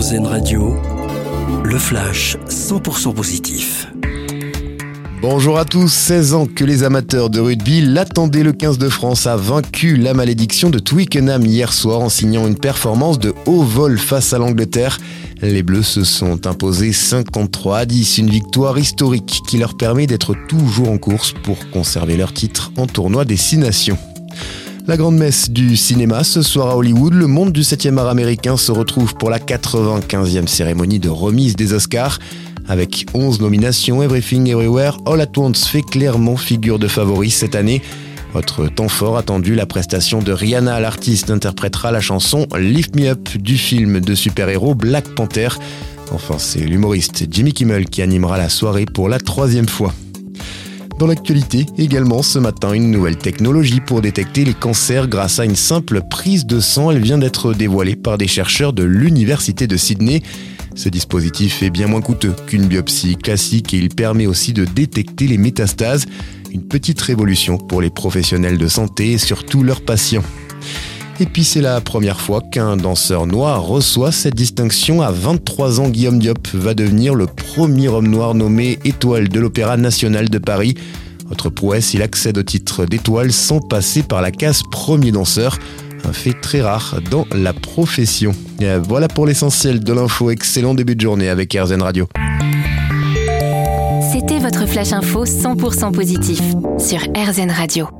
Radio, le flash 100% positif. Bonjour à tous, 16 ans que les amateurs de rugby l'attendaient, le 15 de France a vaincu la malédiction de Twickenham hier soir en signant une performance de haut vol face à l'Angleterre. Les Bleus se sont imposés 53 à 10, une victoire historique qui leur permet d'être toujours en course pour conserver leur titre en tournoi des Six Nations. La grande messe du cinéma ce soir à Hollywood, le monde du 7e art américain se retrouve pour la 95e cérémonie de remise des Oscars. Avec 11 nominations, Everything Everywhere All At Once fait clairement figure de favori cette année. Autre temps fort attendu, la prestation de Rihanna, l'artiste interprétera la chanson Lift Me Up du film de super-héros Black Panther. Enfin, c'est l'humoriste Jimmy Kimmel qui animera la soirée pour la troisième fois. Dans l'actualité, également ce matin, une nouvelle technologie pour détecter les cancers grâce à une simple prise de sang. Elle vient d'être dévoilée par des chercheurs de l'Université de Sydney. Ce dispositif est bien moins coûteux qu'une biopsie classique et il permet aussi de détecter les métastases, une petite révolution pour les professionnels de santé et surtout leurs patients. Et puis c'est la première fois qu'un danseur noir reçoit cette distinction. À 23 ans, Guillaume Diop va devenir le premier homme noir nommé étoile de l'Opéra national de Paris. Autre prouesse, il accède au titre d'étoile sans passer par la case premier danseur un fait très rare dans la profession. Voilà pour l'essentiel de l'info. Excellent début de journée avec RZN Radio. C'était votre flash info 100% positif sur RZN Radio.